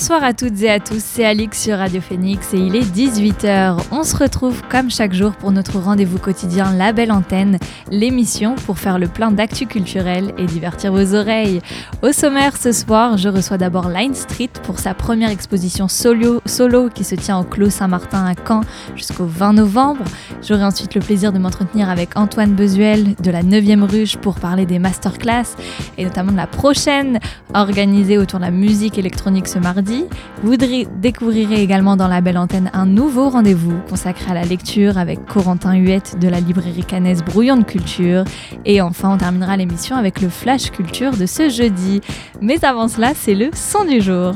Bonsoir à toutes et à tous, c'est Alix sur Radio Phoenix et il est 18h. On se retrouve comme chaque jour pour notre rendez-vous quotidien La Belle Antenne, l'émission pour faire le plein d'actu culturel et divertir vos oreilles. Au sommaire ce soir, je reçois d'abord Line Street pour sa première exposition solo, solo qui se tient au Clos Saint-Martin à Caen jusqu'au 20 novembre. J'aurai ensuite le plaisir de m'entretenir avec Antoine Bezuel de la 9e Ruche pour parler des masterclass et notamment de la prochaine organisée autour de la musique électronique ce mardi vous découvrirez également dans la belle antenne un nouveau rendez-vous consacré à la lecture avec Corentin Huette de la librairie canaise Brouillon de Culture. Et enfin, on terminera l'émission avec le Flash Culture de ce jeudi. Mais avant cela, c'est le son du jour.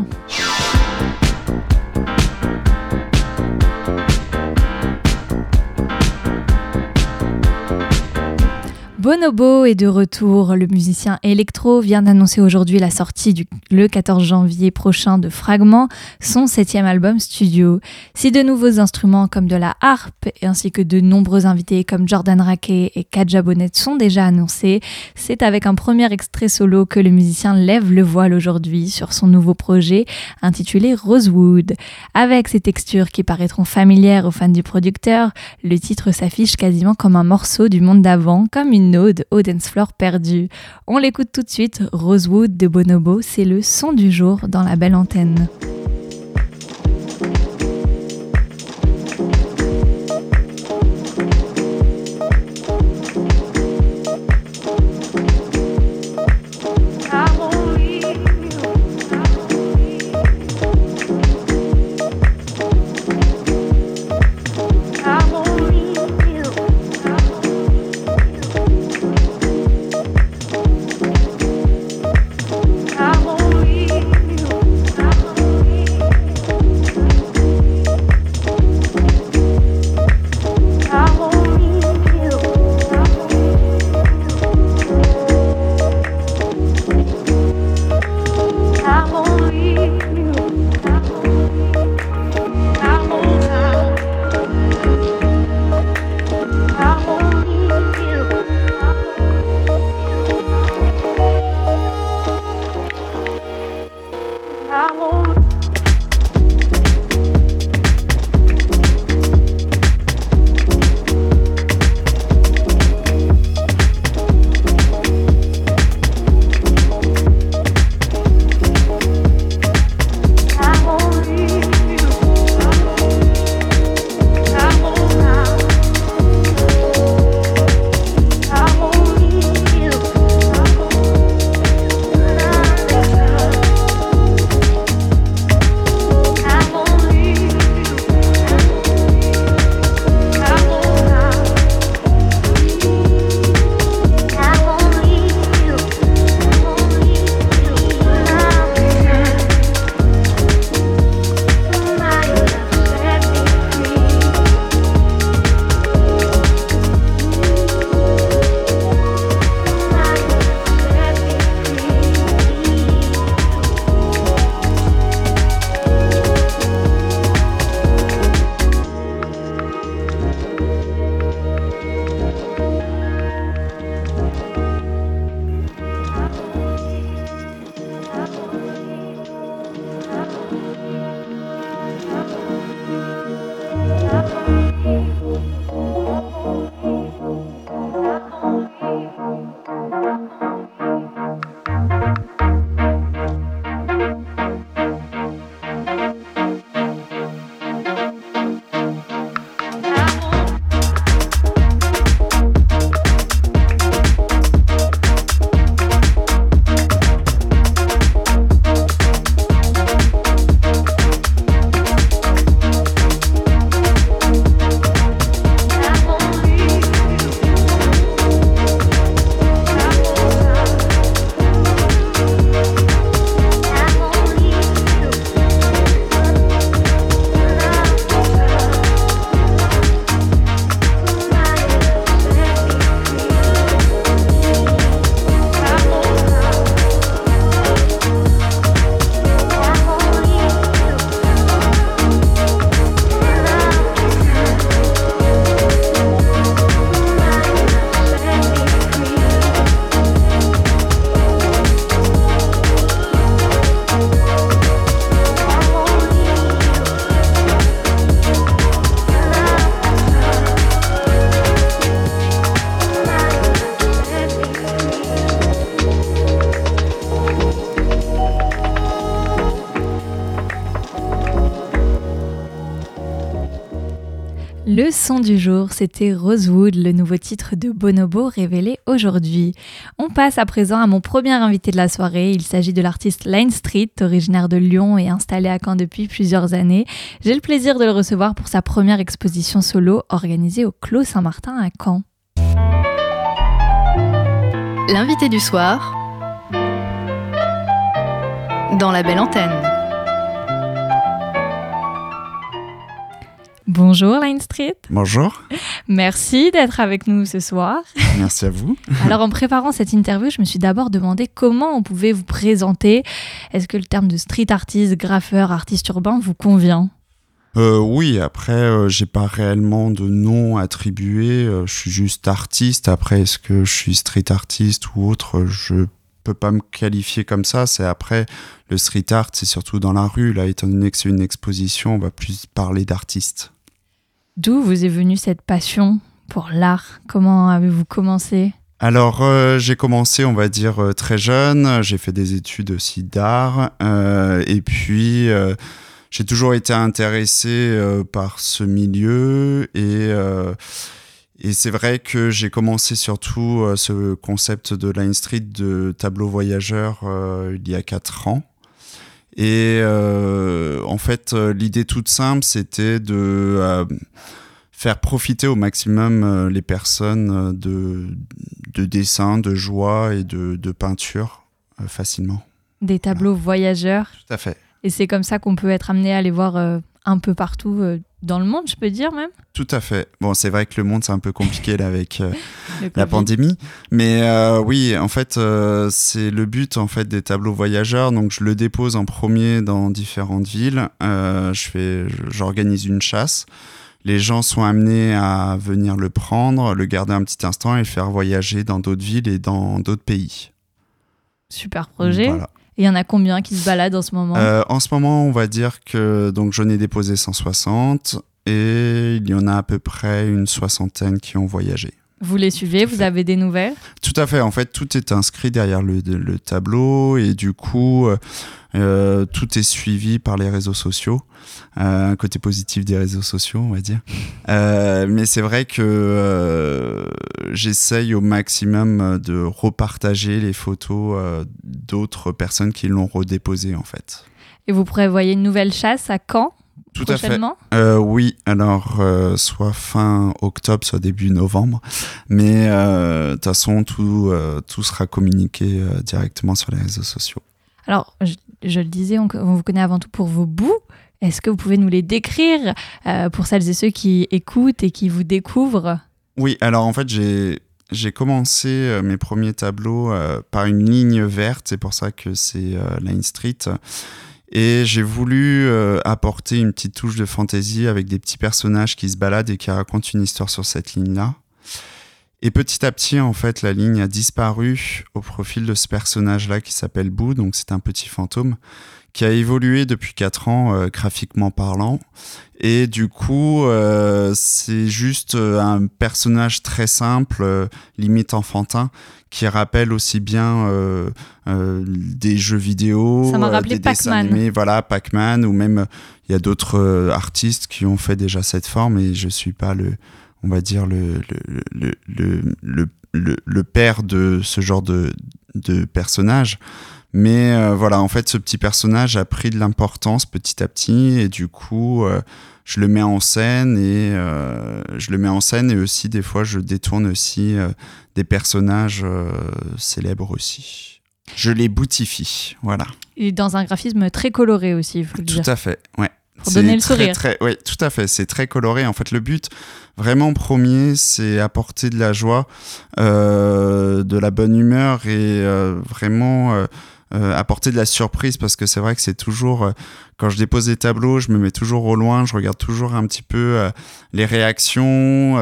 Bonobo est de retour. Le musicien électro vient d'annoncer aujourd'hui la sortie du, le 14 janvier prochain de Fragment, son septième album studio. Si de nouveaux instruments comme de la harpe ainsi que de nombreux invités comme Jordan Raquet et Kadja Bonnet sont déjà annoncés, c'est avec un premier extrait solo que le musicien lève le voile aujourd'hui sur son nouveau projet intitulé Rosewood. Avec ses textures qui paraîtront familières aux fans du producteur, le titre s'affiche quasiment comme un morceau du monde d'avant, comme une ode floor perdu. On l'écoute tout de suite, Rosewood de Bonobo, c'est le son du jour dans la belle antenne. Le son du jour, c'était Rosewood, le nouveau titre de Bonobo révélé aujourd'hui. On passe à présent à mon premier invité de la soirée. Il s'agit de l'artiste Line Street, originaire de Lyon et installé à Caen depuis plusieurs années. J'ai le plaisir de le recevoir pour sa première exposition solo organisée au Clos Saint-Martin à Caen. L'invité du soir dans la belle antenne. Bonjour Line Street. Bonjour. Merci d'être avec nous ce soir. Merci à vous. Alors en préparant cette interview, je me suis d'abord demandé comment on pouvait vous présenter. Est-ce que le terme de street artiste, graffeur, artiste urbain vous convient? Euh, oui, après, euh, j'ai pas réellement de nom attribué. Euh, je suis juste artiste. Après, est-ce que je suis street artiste ou autre Je peux pas me qualifier comme ça. C'est après le street art, c'est surtout dans la rue. Là, étant donné que c'est une exposition, on va plus parler d'artiste. D'où vous est venue cette passion pour l'art? Comment avez-vous commencé? Alors euh, j'ai commencé, on va dire, euh, très jeune. J'ai fait des études aussi d'art. Euh, et puis j'ai toujours été intéressé par ce milieu. Et, et c'est vrai que j'ai commencé surtout ce concept de Line Street de tableau voyageur il y a 4 ans. Et euh, en fait, euh, l'idée toute simple, c'était de euh, faire profiter au maximum les personnes de, de dessin, de joie et de, de peinture facilement. Des tableaux voyageurs. Tout à fait. Et c'est comme ça qu'on peut être amené à les voir un peu partout euh, dans le monde, je peux dire même. Tout à fait. Bon, c'est vrai que le monde, c'est un peu compliqué là avec euh, la pandémie. Mais euh, oui, en fait, c'est le but en fait des tableaux voyageurs. Donc, je le dépose en premier dans différentes villes. je fais, j'organise une chasse. Les gens sont amenés à venir le prendre, le garder un petit instant et le faire voyager dans d'autres villes et dans d'autres pays. Super projet. Voilà. Et il y en a combien qui se baladent en ce moment? Euh, En ce moment, on va dire que donc j'en ai déposé 160 et il y en a à peu près une soixantaine qui ont voyagé. Vous les suivez, vous avez des nouvelles? Tout à fait. En fait, tout est inscrit derrière le, tableau et du coup, euh, euh, tout est suivi par les réseaux sociaux. Euh, un côté positif des réseaux sociaux, on va dire. mais c'est vrai que j'essaye au maximum de repartager les photos d'autres personnes qui l'ont redéposé en fait. Et vous prévoyez une nouvelle chasse à quand? Tout à fait. Euh, oui, alors euh, soit fin octobre, soit début novembre. Mais euh, de toute façon, tout, tout sera communiqué directement sur les réseaux sociaux. Alors, je, le disais, on, vous connaît avant tout pour vos bouts. Est-ce que vous pouvez nous les décrire pour celles et ceux qui écoutent et qui vous découvrent? Oui, alors en fait, j'ai j'ai commencé mes premiers tableaux par une ligne verte, c'est pour ça que c'est Line Street. Et j'ai voulu euh, apporter une petite touche de fantaisie avec des petits personnages qui se baladent et qui racontent une histoire sur cette ligne-là. Et petit à petit, en fait, la ligne a disparu au profil de ce personnage-là qui s'appelle Boo, donc c'est un petit fantôme, qui a évolué depuis 4 ans euh, graphiquement parlant. Et du coup, euh, c'est juste euh, un personnage très simple, limite enfantin, qui rappelle aussi bien des jeux vidéo, des dessins animés, voilà, Pac-Man, ou même il y a d'autres artistes qui ont fait déjà cette forme, et je suis pas le, on va dire le le, le, le, le père de ce genre de, de personnage. Mais euh, voilà, en fait, ce petit personnage a pris de l'importance petit à petit et du coup, euh, je le mets en scène et euh, je le mets en scène et aussi des fois, je détourne aussi des personnages célèbres aussi. Je les boutifie, voilà. Et dans un graphisme très coloré aussi, il faut le Tout à fait, ouais. Pour donner le sourire. oui, tout à fait. C'est très coloré. En fait, le but, vraiment premier, c'est apporter de la joie, de la bonne humeur et vraiment euh, apporter de la surprise parce que c'est vrai que c'est toujours euh, quand je dépose des tableaux je me mets toujours au loin je regarde toujours un petit peu euh, les réactions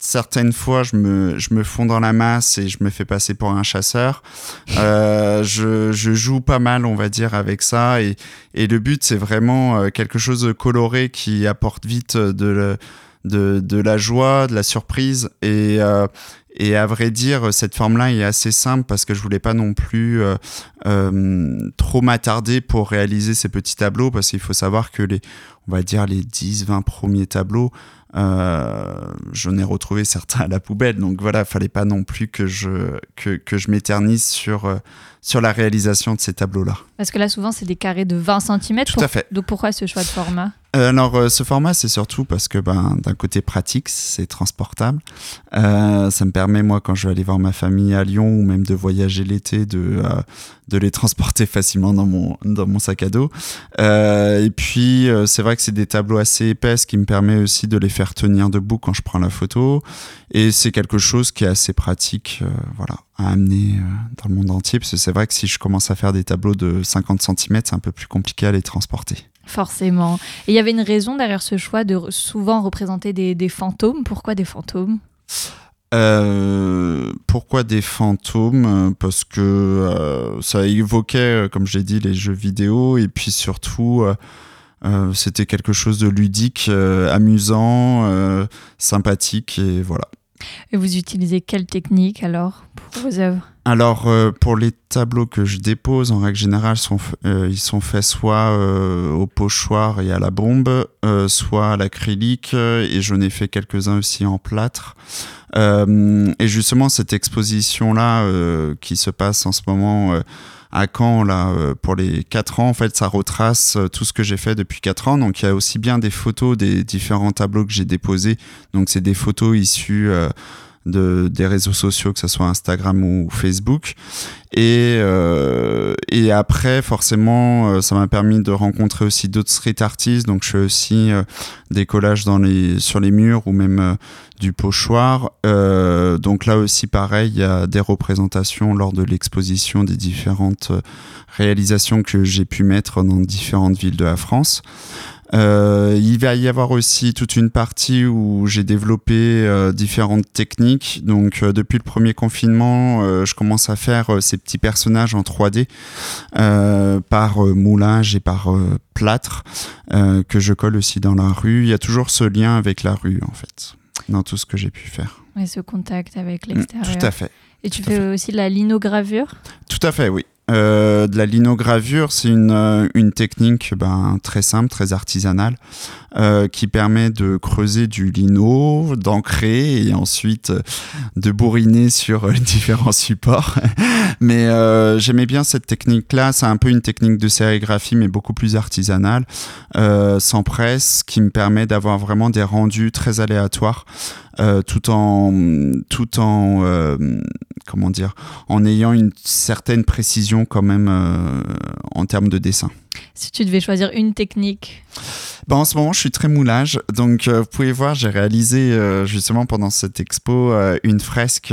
certaines fois je me, je me fonds dans la masse et je me fais passer pour un chasseur. Je, je, joue pas mal on va dire avec ça et, et le but c'est vraiment quelque chose de coloré qui apporte vite de, de, de la joie de la surprise et Et à vrai dire, cette forme-là est assez simple parce que je voulais pas non plus euh, euh, trop m'attarder pour réaliser ces petits tableaux parce qu'il faut savoir que les, on va dire les 10-20 premiers tableaux, euh, j'en ai retrouvé certains à la poubelle. Donc voilà, fallait pas non plus que je, que, que je m'éternise sur, euh, sur la réalisation de ces tableaux-là. Parce que là, souvent, c'est des carrés de 20 cm. Tout à fait. Donc pourquoi ce choix de format? Euh, alors, euh, ce format, c'est surtout parce que, ben, d'un côté pratique, c'est transportable. Euh, ça me permet, moi, quand je vais aller voir ma famille à Lyon ou même de voyager l'été, de, de les transporter facilement dans mon, dans mon sac à dos. Et puis, c'est vrai que c'est des tableaux assez épais, ce qui me permet aussi de les faire tenir debout quand je prends la photo. Et c'est quelque chose qui est assez pratique, voilà, à amener euh, dans le monde entier. Parce que c'est vrai que si je commence à faire des tableaux de 50 cm, c'est un peu plus compliqué à les transporter. Forcément. Et il y avait une raison derrière ce choix de souvent représenter des, des fantômes. Pourquoi des fantômes? Euh, pourquoi des fantômes? Parce que euh, ça évoquait, comme j'ai dit, les jeux vidéo et puis surtout, euh, c'était quelque chose de ludique, amusant, sympathique et voilà. Et vous utilisez quelle technique alors pour vos œuvres? Alors, euh, pour les tableaux que je dépose, en règle générale, euh, ils sont faits soit euh, au pochoir et à la bombe, soit à l'acrylique, et j'en ai fait quelques-uns aussi en plâtre. Et justement, cette exposition-là qui se passe en ce moment à Caen, là, euh, pour les 4 ans, en fait, ça retrace euh, tout ce que j'ai fait depuis 4 ans. Donc, il y a aussi bien des photos des différents tableaux que j'ai déposés. Donc, c'est des photos issues euh, de, des réseaux sociaux, que ce soit Instagram ou Facebook. Et, euh, et après, forcément, euh, ça m'a permis de rencontrer aussi d'autres street artistes. Donc, je fais aussi euh, des collages dans les, sur les murs ou même euh, du pochoir. Donc là aussi, pareil, il y a des représentations lors de l'exposition des différentes réalisations que j'ai pu mettre dans différentes villes de la France. Euh, il va y avoir aussi toute une partie où j'ai développé euh, différentes techniques. Donc euh, depuis le premier confinement, je commence à faire ces petits personnages en 3D euh, par moulage et par plâtre que je colle aussi dans la rue. Il y a toujours ce lien avec la rue en fait dans tout ce que j'ai pu faire. Et ce contact avec Mm, l'extérieur. Tout à fait. Et tu fais aussi de la linogravure? Tout à fait, oui. Euh, de la linogravure, c'est une, euh, une technique ben, très simple, très artisanale, euh, qui permet de creuser du lino, d'ancrer et ensuite euh, de bourriner sur différents supports. mais euh, j'aimais bien cette technique-là. C'est un peu une technique de sérigraphie, mais beaucoup plus artisanale, sans presse, qui me permet d'avoir vraiment des rendus très aléatoires, euh, tout en, tout en, euh, comment dire, en ayant une certaine précision quand même euh, en termes de dessin. Si tu devais choisir une technique, Ben, en ce moment, je suis très moulage. Donc, euh, vous pouvez voir, j'ai réalisé euh, justement pendant cette expo euh, une fresque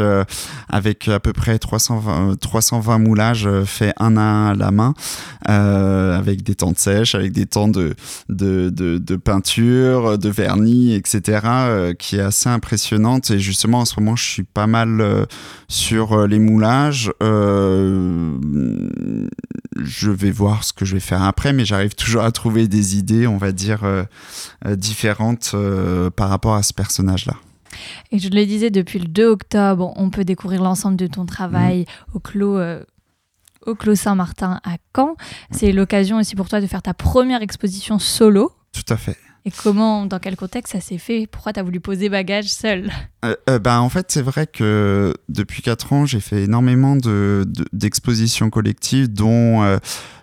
avec à peu près 320, euh, 320 moulages faits un à la main, avec des temps de sèche, avec des temps de, peinture, de vernis, etc., qui est assez impressionnante. Et justement, en ce moment, je suis pas mal sur les moulages. Je vais voir ce que je vais faire après, mais j'arrive toujours à trouver des idées, on va dire, euh, euh, différentes euh, par rapport à ce personnage-là. et je le disais, depuis le 2 octobre, on peut découvrir l'ensemble de ton travail au Clos. euh, au Clos Saint-Martin à Caen. C'est l'occasion aussi pour toi de faire ta première exposition solo. Tout à fait. Et comment, dans quel contexte ça s'est fait? Pourquoi tu as voulu poser bagage seul Euh, euh, ben, en fait, c'est vrai que depuis 4 ans, j'ai fait énormément de- de- d'expositions collectives, dont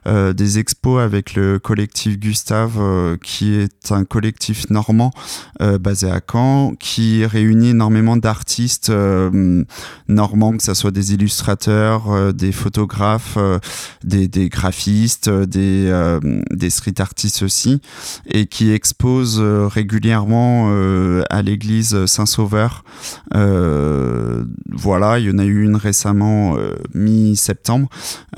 euh, des expos avec le collectif Gustave, euh, qui est un collectif normand euh, basé à Caen, qui réunit énormément d'artistes euh, normands, que ce soit des illustrateurs, euh, des photographes, des, des graphistes, des, des street artistes aussi, et qui expose régulièrement à l'église Saint-Sauveur. Voilà, il y en a eu une récemment mi-septembre.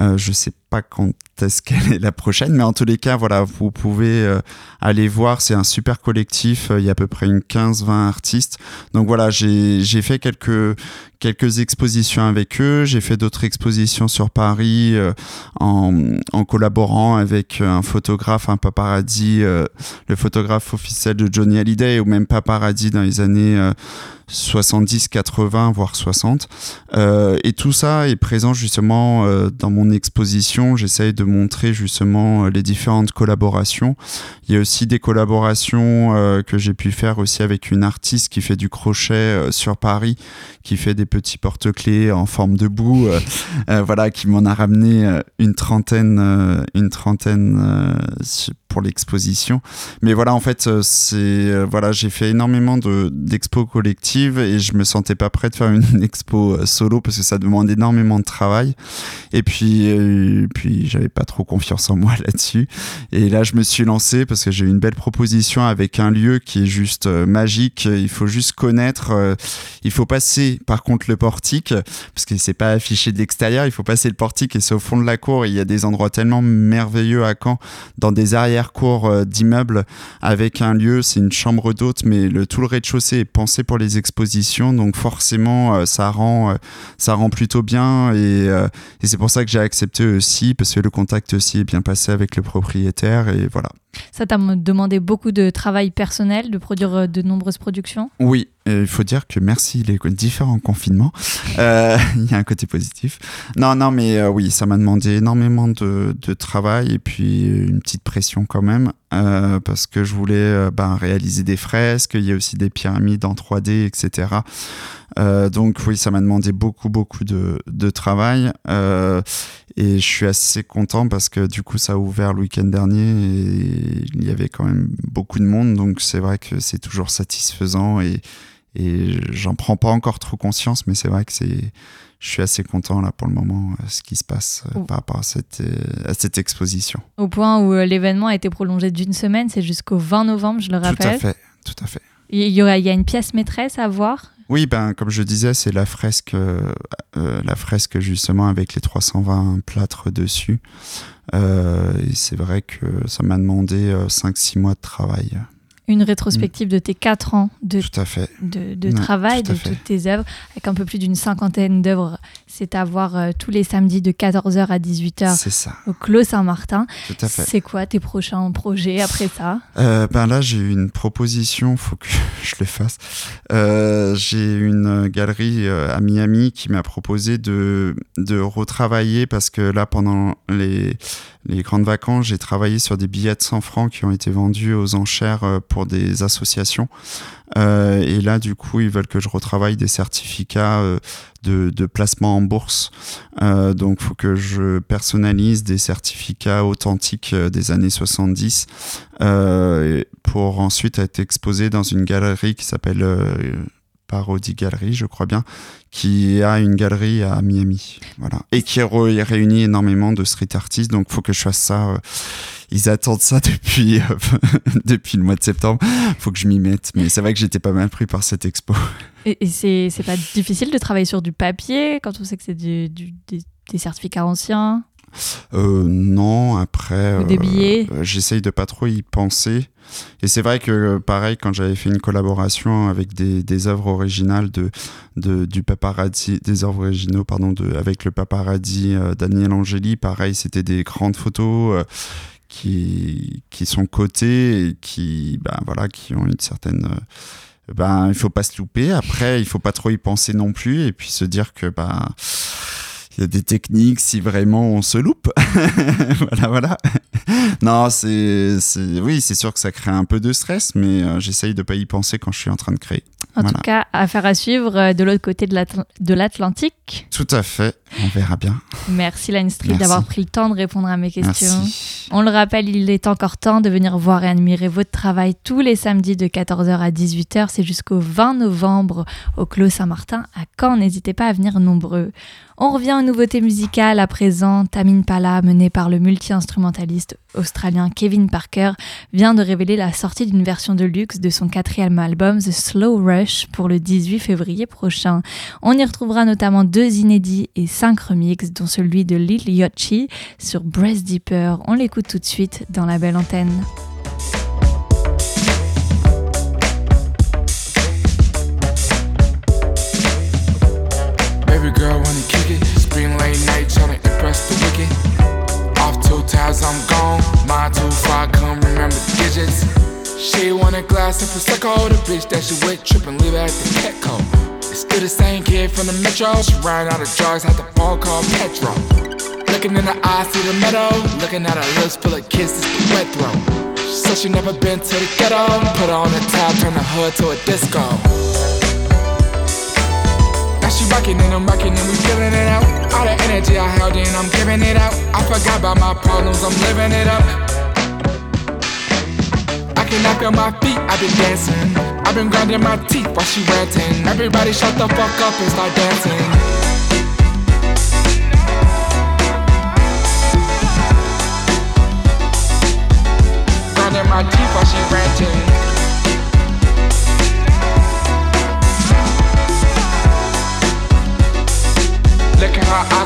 Euh, je sais pas quand est-ce qu'elle est la prochaine, mais en tous les cas, voilà, vous pouvez euh, aller voir. C'est un super collectif. Il y a à peu près une 15-20 artistes. Donc voilà, j'ai fait quelques quelques expositions avec eux. J'ai fait d'autres expositions sur Paris euh, en, en collaborant avec un photographe, un paparazzi, euh, le photographe officiel de Johnny Hallyday, ou même paparazzi dans les années euh, 70, 80, voire 60. Euh, et tout ça est présent justement euh, dans mon exposition. J'essaye de montrer justement les différentes collaborations. Il y a aussi des collaborations euh, que j'ai pu faire aussi avec une artiste qui fait du crochet sur Paris, qui fait des petits porte-clés en forme de boue, voilà, qui m'en a ramené une trentaine, une trentaine pour l'exposition. Mais voilà, en fait, c'est voilà, j'ai fait énormément de d'expos collectives et je me sentais pas prêt de faire une expo solo parce que ça demande énormément de travail. Et puis, euh, puis j'avais pas trop confiance en moi là-dessus. Et là, je me suis lancé parce que j'ai une belle proposition avec un lieu qui est juste euh, magique. Il faut juste connaître. Euh, il faut passer, par contre, le portique parce que c'est pas affiché de l'extérieur. Il faut passer le portique et c'est au fond de la cour. Il y a des endroits tellement merveilleux à Caen, dans des arrière-cours d'immeubles avec un lieu. C'est une chambre d'hôte, mais le tout le rez-de-chaussée est pensé pour les expositions. Donc forcément, ça rend ça rend plutôt bien euh, et c'est pour ça que j'ai accepté aussi parce que le contact aussi est bien passé avec le propriétaire et voilà. Ça t'a demandé beaucoup de travail personnel, de produire euh, de nombreuses productions Oui, il faut dire que merci les différents confinements, euh, il y a un côté positif. Non, non, mais euh, oui, ça m'a demandé énormément de, de, travail et puis une petite pression quand même, parce que je voulais ben, réaliser des fresques, il y a aussi des pyramides en 3D, etc. donc oui, ça m'a demandé beaucoup, beaucoup de, de travail. Et je suis assez content parce que du coup, ça a ouvert le week-end dernier et il y avait quand même beaucoup de monde. Donc c'est vrai que c'est toujours satisfaisant et, et j'en prends pas encore trop conscience, mais c'est vrai que c'est, je suis assez content là pour le moment, euh, ce qui se passe euh, par rapport à cette, euh, à cette exposition. Au point où l'événement a été prolongé d'une semaine, c'est jusqu'au 20 novembre, je le rappelle. Tout à fait, tout à fait. Il y, a, il y a une pièce maîtresse à voir oui, ben, comme je disais, c'est la fresque, euh, euh, la fresque justement avec les 320 plâtres dessus. Euh, et c'est vrai que ça m'a demandé 5-6 mois de travail une rétrospective de tes quatre ans de, fait. de, travail, de toutes tes œuvres, avec un peu plus d'une cinquantaine d'œuvres. C'est à voir euh, tous les samedis de 14h à 18h au Clos Saint-Martin. C'est quoi tes prochains projets après ça? Euh, ben Là, j'ai eu une proposition, il faut que je le fasse. Euh, j'ai une galerie à Miami qui m'a proposé de, de retravailler parce que là, pendant les, les grandes vacances, j'ai travaillé sur des billets de 100 francs qui ont été vendus aux enchères pour des associations. Euh, et là, du coup, ils veulent que je retravaille des certificats euh, de, de, placement en bourse. Euh, donc, faut que je personnalise des certificats authentiques euh, des années 70 pour ensuite être exposé dans une galerie qui s'appelle Parody Gallery, je crois bien, qui a une galerie à Miami. Voilà. Et qui réunit énormément de street artistes. Donc, faut que je fasse ça. Euh, ils attendent ça depuis, euh, depuis le mois de septembre. faut que je m'y mette. Mais c'est vrai que j'étais pas mal pris par cette expo. Et, et c'est pas difficile de travailler sur du papier quand on sait que c'est du, des certificats anciens? Euh, non, après. des billets euh, J'essaye de pas trop y penser. Et c'est vrai que, pareil, quand j'avais fait une collaboration avec des, des œuvres originales de, de, du paparazzi, des œuvres originaux, pardon, de, avec le paparazzi euh, Daniel Angeli, pareil, c'était des grandes photos. qui, qui sont cotées et qui, ben, voilà, qui ont une certaine ben il faut pas se louper après il faut pas trop y penser non plus et puis se dire que ben il y a des techniques si vraiment on se loupe. voilà, voilà. non, c'est, oui, c'est sûr que ça crée un peu de stress, mais euh, j'essaye de pas y penser quand je suis en train de créer. En tout cas, affaire à suivre euh, de l'autre côté de l'Atlantique. Tout à fait, on verra bien. Merci Line Street d'avoir pris le temps de répondre à mes questions. On le rappelle, il est encore temps de venir voir et admirer votre travail tous les samedis de 14h à 18h. C'est jusqu'au 20 novembre au Clos Saint-Martin à Caen. N'hésitez pas à venir nombreux. On revient aux nouveautés musicales à présent. Tamine Pala, menée par le multi-instrumentaliste australien Kevin Parker, vient de révéler la sortie d'une version de luxe de son quatrième album The Slow Rush pour le 18 février prochain. On y retrouvera notamment deux inédits et cinq remixes, dont celui de Lil Yachty sur Breast Deeper. On l'écoute tout de suite dans la belle antenne. I'm gone. Mine too far, come remember the digits. She want a glass of Prosecco, the bitch that she with trippin', leave her at the Petco. It's still the same kid from the metro. She ran out of drugs, had the phone call Petro. Looking in the eyes, see the meadow. Looking at her lips full of kisses, the wet throat. She said she never been to the ghetto. Put her on the top, turn the hood to a disco. She rockin' and I'm rockin' and we feelin' it out. All the energy I held in, I'm giving it out. I forgot about my problems, I'm living it up. I cannot feel my feet, I've been dancing. I've been grinding my teeth while she ranting. Everybody shut the fuck up and start dancing.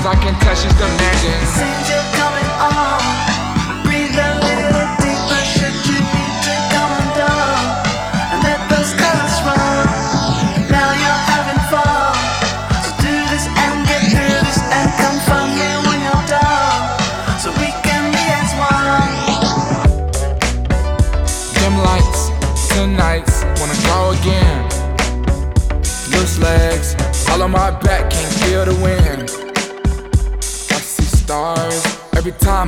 I can tell she's demanding. Since you're coming on, breathe a little deeper. Should you need to come undone and let those colors run? Now you're having fun. So do this and get through this and come find me when you're done, so we can be as one. Dim lights, tonight's, wanna go again. Loose legs, all on my back, can't feel the wind.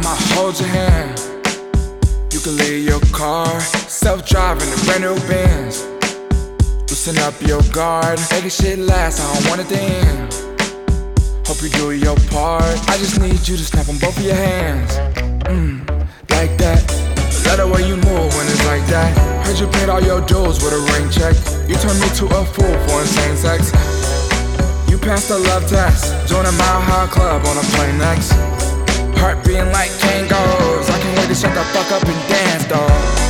I hold your hand. You can leave your car, self driving a brand new Benz. Loosen up your guard, make it shit last, I don't want it to end. Hope you do your part. I just need you to snap on both of your hands. Mm, like that. Love the way you move when it's like that. Heard you paid all your dues with a ring check. You turned me to a fool for insane sex. You passed the love test. Join a mile high club on a plane next. Heart beating like Kangols. I can't wait to shut the fuck up and dance, dog.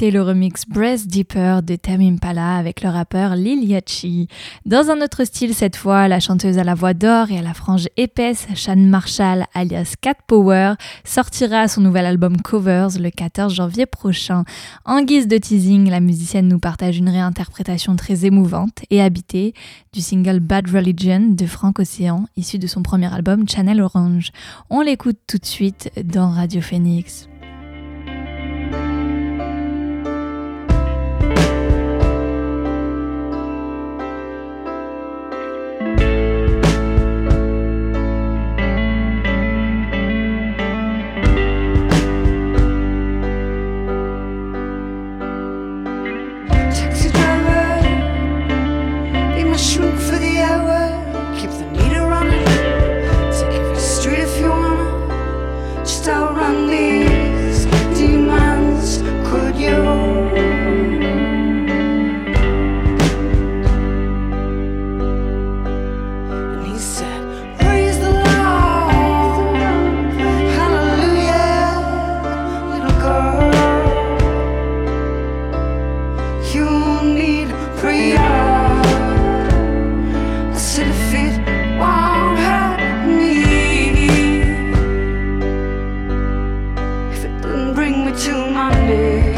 Le remix Breast Deeper de Tame Impala avec le rappeur Lil Yachty. Dans un autre style cette fois, la chanteuse à la voix d'or et à la frange épaisse, Shan Marshall alias Cat Power, sortira son nouvel album Covers le 14 janvier prochain. En guise de teasing, la musicienne nous partage une réinterprétation très émouvante et habitée du single Bad Religion de Frank Ocean, issu de son premier album Channel Orange. On l'écoute tout de suite dans Radio Phoenix. To my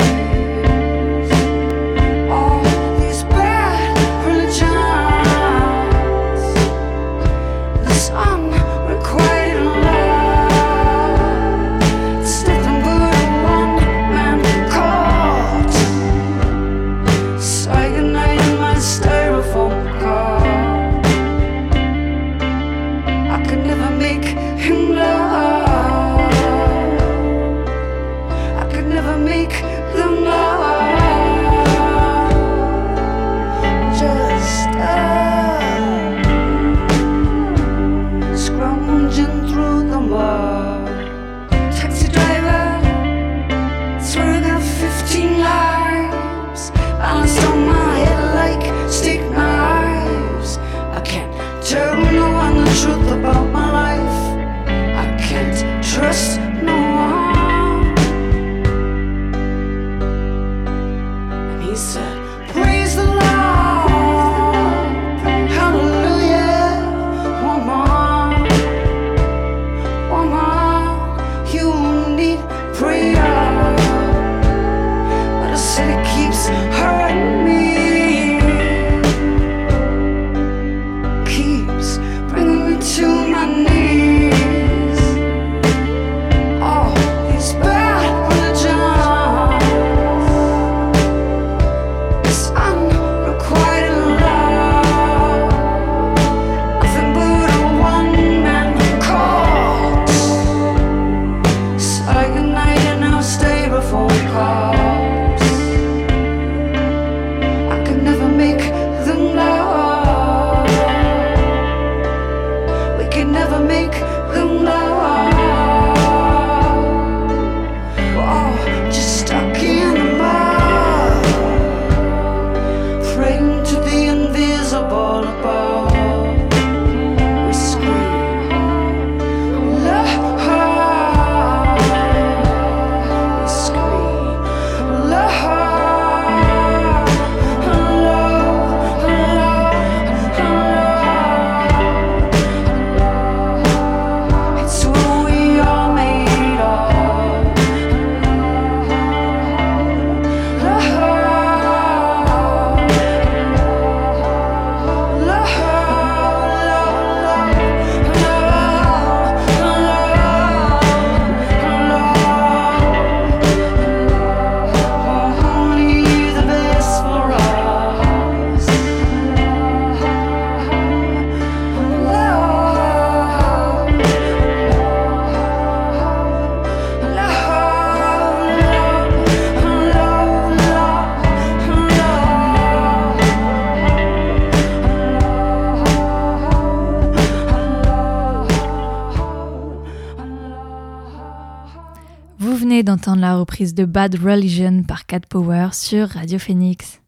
la reprise de Bad Religion par Cat Power sur Radio Phoenix.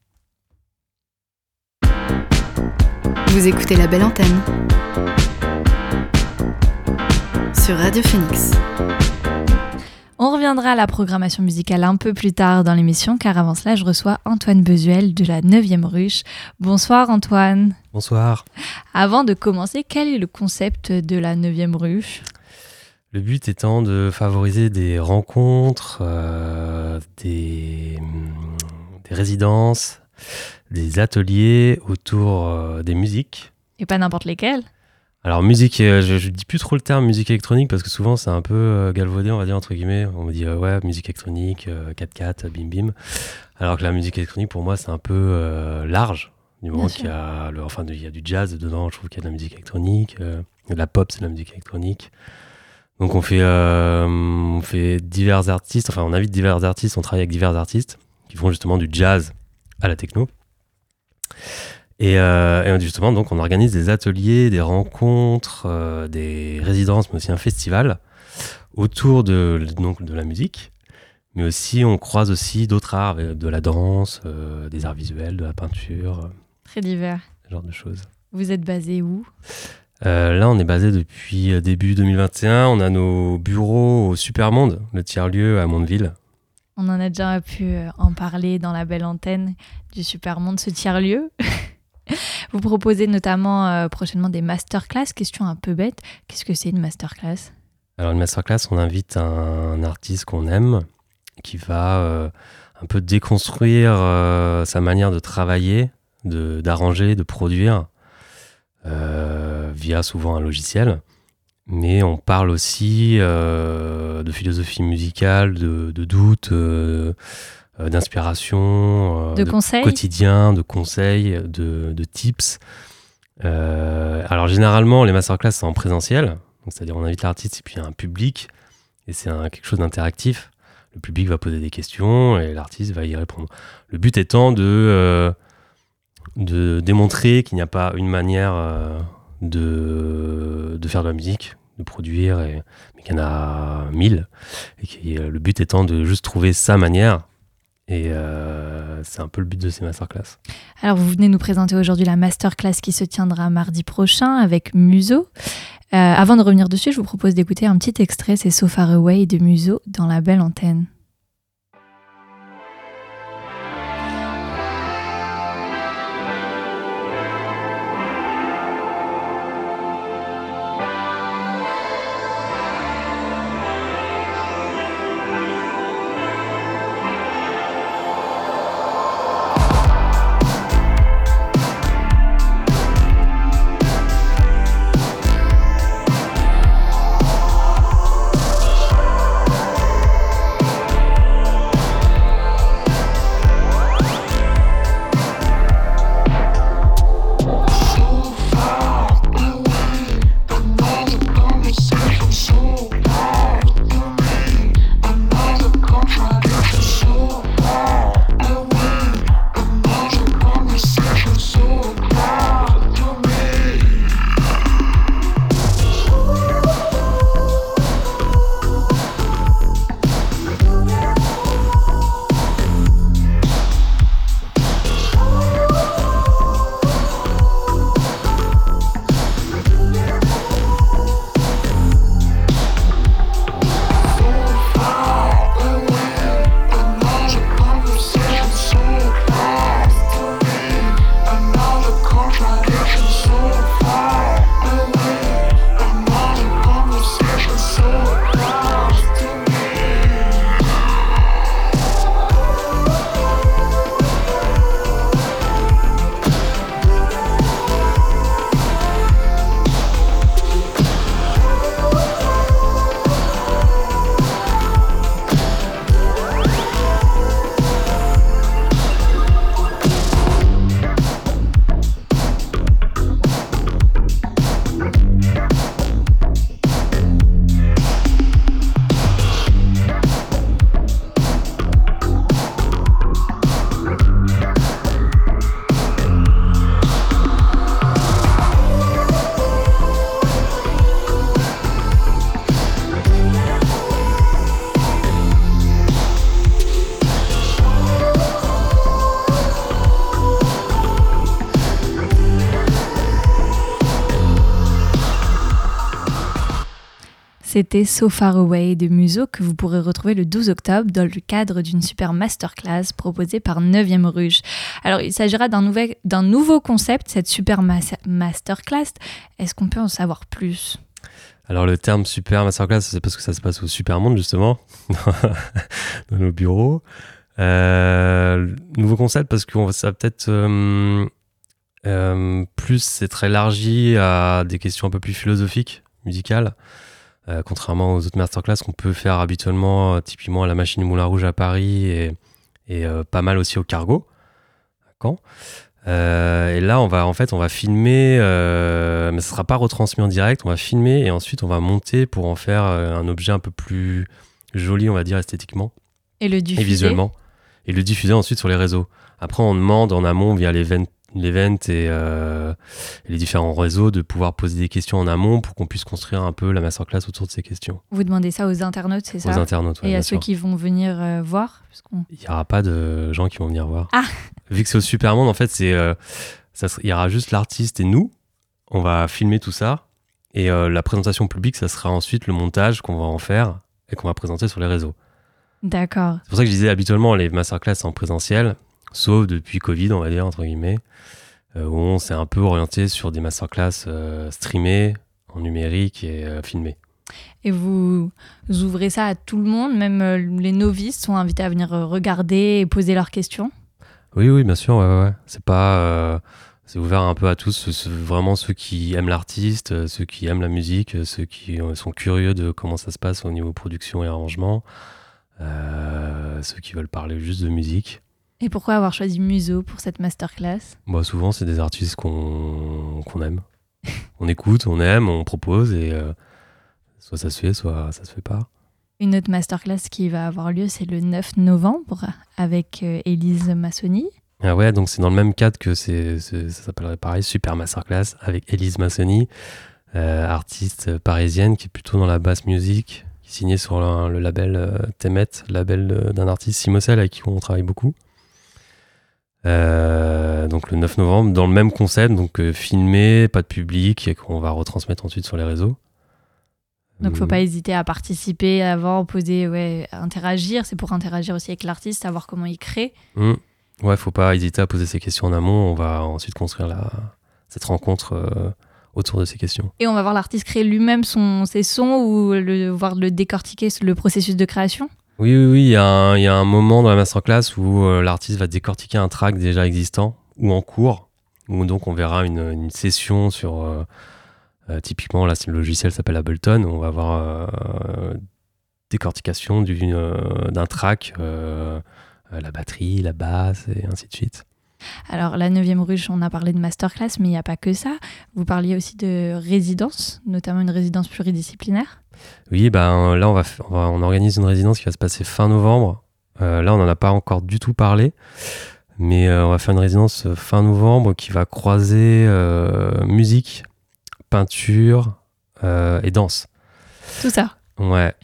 Vous écoutez la belle antenne sur Radio Phoenix. On reviendra à la programmation musicale un peu plus tard dans l'émission, car avant cela, je reçois Antoine Bezuel de la 9e Ruche. Bonsoir Antoine. Bonsoir. Avant de commencer, quel est le concept de la 9e Ruche? Le but étant de favoriser des rencontres, euh, des, hum, des résidences, des ateliers autour euh, des musiques. Et pas n'importe lesquels Alors musique, euh, je, je dis plus trop le terme musique électronique parce que souvent c'est un peu galvaudé, on va dire entre guillemets. On me dit ouais musique électronique, euh, 4-4, bim bim. Alors que la musique électronique pour moi c'est un peu large. Du moment qu'il y a, le, enfin il y a du jazz dedans, je trouve qu'il y a de la musique électronique, de la pop c'est de la musique électronique. Donc on fait, euh, on fait divers artistes, enfin on invite divers artistes, on travaille avec divers artistes qui font justement du jazz à la techno. Et, euh, et justement, donc, on organise des ateliers, des rencontres, euh, des résidences, mais aussi un festival autour de, donc, de la musique. Mais aussi, on croise aussi d'autres arts, de la danse, des arts visuels, de la peinture, Très divers. ce genre de choses. Vous êtes basé où? Euh, là, on est basé depuis euh, début 2021. On a nos bureaux au Supermonde, le tiers-lieu à Mondeville. On en a déjà pu euh, en parler dans la belle antenne du Supermonde, ce tiers-lieu. Vous proposez notamment euh, prochainement des masterclass. Question un peu bête, qu'est-ce que c'est une masterclass? Alors, une masterclass, on invite un, artiste qu'on aime qui va euh, un peu déconstruire euh, sa manière de travailler, de- d'arranger, de, produire via souvent un logiciel. Mais on parle aussi euh, de philosophie musicale, de, de doute, euh, euh, d'inspiration, euh, De conseils quotidien, de conseils, de, de tips. Euh, alors généralement, les masterclass c'est en présentiel, c'est-à-dire on invite l'artiste et puis il y a un public et c'est quelque chose d'interactif. Le public va poser des questions et l'artiste va y répondre. Le but étant de, euh, de démontrer qu'il n'y a pas une manière euh, de, faire de la musique, de produire, mais qu'il y en a mille. Et qui, euh, le but étant de juste trouver sa manière. Et euh, c'est un peu le but de ces masterclass. Alors, vous venez nous présenter aujourd'hui la masterclass qui se tiendra mardi prochain avec Muso. Euh, avant de revenir dessus, je vous propose d'écouter un petit extrait, c'est So Far Away de Muso dans la belle antenne. C'était So Far Away de Muso que vous pourrez retrouver le 12 octobre dans le cadre d'une super masterclass proposée par 9e Ruge. Alors, il s'agira d'un nouvel- nouveau concept, cette super mas- masterclass. Est-ce qu'on peut en savoir plus? Alors le terme super masterclass, c'est parce que ça se passe au Supermonde justement, dans nos bureaux. Euh, nouveau concept parce que ça va peut-être euh, euh, plus s'être élargi à des questions un peu plus philosophiques, musicales, euh, contrairement aux autres masterclass qu'on peut faire habituellement, euh, typiquement à la machine du Moulin Rouge à Paris et, et, euh, pas mal aussi au Cargo à Caen. Euh, et là, on va en fait, on va filmer, mais ce sera pas retransmis en direct. On va filmer et ensuite on va monter pour en faire un objet un peu plus joli, on va dire esthétiquement Et le diffuser et visuellement, et le diffuser ensuite sur les réseaux. Après, on demande en amont via l'event l'event et, euh, et les différents réseaux de pouvoir poser des questions en amont pour qu'on puisse construire un peu la masterclass autour de ces questions Vous demandez ça aux internautes, c'est aux ça internautes. ouais, Et à ceux sûr. qui vont venir euh, voir Il n'y aura pas de gens qui vont venir voir. Ah. Vu que c'est au Supermonde, en fait, c'est, euh, il y aura juste l'artiste et nous. On va filmer tout ça. Et euh, la présentation publique, ça sera ensuite le montage qu'on va en faire et qu'on va présenter sur les réseaux. D'accord. C'est pour ça que je disais habituellement les masterclass en présentiel, sauf depuis Covid, on va dire, entre guillemets, euh, où on s'est un peu orienté sur des masterclass euh, streamées en numérique et euh, filmées. Et vous ouvrez ça à tout le monde, même les novices sont invités à venir regarder et poser leurs questions? Oui, oui, bien sûr, ouais, ouais, ouais. C'est pas. euh, c'est ouvert un peu à tous, vraiment ceux qui aiment l'artiste, ceux qui aiment la musique, ceux qui sont curieux de comment ça se passe au niveau production et arrangement, euh, ceux qui veulent parler juste de musique. Et pourquoi avoir choisi Muso pour cette masterclass? Moi, souvent, c'est des artistes qu'on qu'on aime. on écoute, on aime, on propose et euh, soit ça se fait, soit ça se fait pas. Une autre masterclass qui va avoir lieu, c'est le 9 novembre avec euh, Élise Massoni. Ah ouais, donc c'est dans le même cadre que c'est, ça s'appellerait pareil, Super Masterclass avec Elise Massoni, euh, artiste parisienne qui est plutôt dans la basse music, qui signée sur le, le label euh, Temet, label d'un artiste Simocel avec qui on travaille beaucoup. Euh, donc le 9 novembre, dans le même concept, donc euh, filmé, pas de public, et qu'on va retransmettre ensuite sur les réseaux. Donc, faut Euh, pas hésiter à participer avant, poser, ouais, interagir. C'est pour interagir aussi avec l'artiste, savoir comment il crée. Hmm. Ouais, faut pas hésiter à poser ces questions en amont. On va ensuite construire la, cette rencontre euh, autour de ces questions. Et on va voir l'artiste créer lui-même son, ses sons ou le, voir le décortiquer, le processus de création. Oui, oui, oui. Il y, a un- moment dans la masterclass où euh, l'artiste va décortiquer un track déjà existant ou en cours, où donc on verra une, session sur. euh, euh, typiquement, là, le logiciel s'appelle Ableton. On va avoir décortication d'un track, la batterie, la basse et ainsi de suite. Alors, la 9e ruche, on a parlé de masterclass, mais il n'y a pas que ça. Vous parliez aussi de résidence, notamment une résidence pluridisciplinaire. Oui, ben là, on, va, on, va- on organise une résidence qui va se passer fin novembre. Euh, là, on n'en a pas encore du tout parlé, mais euh, on va faire une résidence fin novembre qui va croiser euh, musique, peinture et danse. Tout ça. Ouais.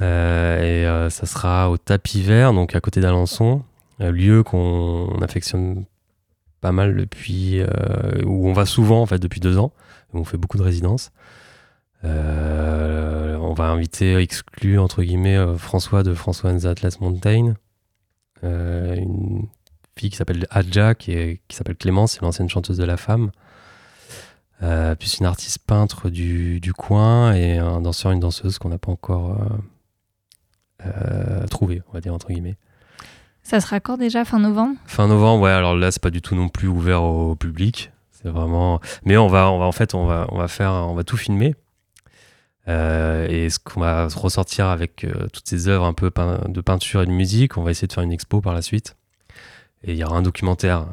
Et ça sera au tapis vert, donc à côté d'Alençon, un lieu qu'on on affectionne pas mal depuis, euh, où on va souvent en fait depuis deux ans, où on fait beaucoup de résidences. Euh, on va inviter exclu entre guillemets euh, François de François and the Atlas Mountain, une fille qui s'appelle Adja, qui, s'appelle Clémence, c'est l'ancienne chanteuse de la femme. Puis une artiste peintre du, du coin et un danseur, une danseuse qu'on n'a pas encore trouvé, on va dire entre guillemets. Ça sera quand déjà, fin novembre? Fin novembre, ouais. Alors là, c'est pas du tout non plus ouvert au public. C'est vraiment. Mais on va, on va en fait, on va, on va faire, on va tout filmer. Euh, et ce qu'on va ressortir avec euh, toutes ces œuvres un peu de peinture et de musique, on va essayer de faire une expo par la suite. Et il y aura un documentaire.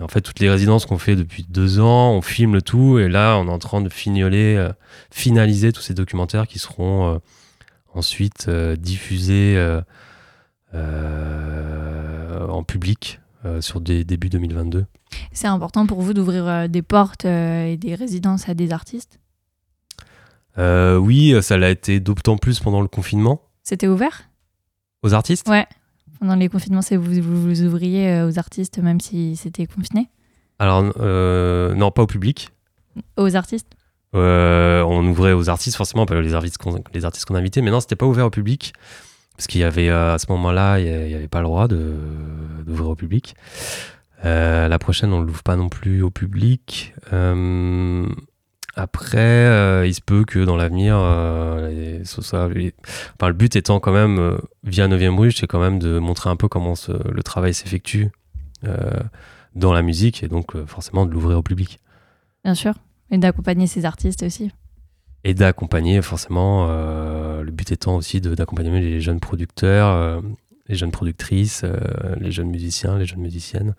En fait, toutes les résidences qu'on fait depuis deux ans, on filme le tout. Et là, on est en train de fignoler, euh, finaliser tous ces documentaires qui seront ensuite diffusés en public euh, sur des débuts 2022. C'est important pour vous d'ouvrir euh, des portes euh, et des résidences à des artistes? Euh, oui, ça l'a été d'autant plus pendant le confinement. C'était ouvert? Aux artistes? Ouais. Pendant les confinements, c'est vous, vous, vous ouvriez euh, aux artistes même si c'était confiné? Alors, euh, non, pas au public. Aux artistes? Euh, on ouvrait aux artistes, forcément, pas les artistes qu'on les artistes qu'on invitait, mais non, c'était pas ouvert au public. Parce qu'il y avait, euh, à ce moment-là, il n'y avait pas le droit d'ouvrir au public. Euh, la prochaine, on ne l'ouvre pas non plus au public. Euh, après, il se peut que dans l'avenir, enfin, le but étant quand même, via 9ème Bruges, c'est quand même de montrer un peu comment le travail s'effectue dans la musique et donc forcément de l'ouvrir au public. Bien sûr. Et d'accompagner ces artistes aussi. Et d'accompagner forcément euh, le but étant aussi d'accompagner les jeunes producteurs euh, les jeunes productrices euh, les jeunes musiciens les jeunes musiciennes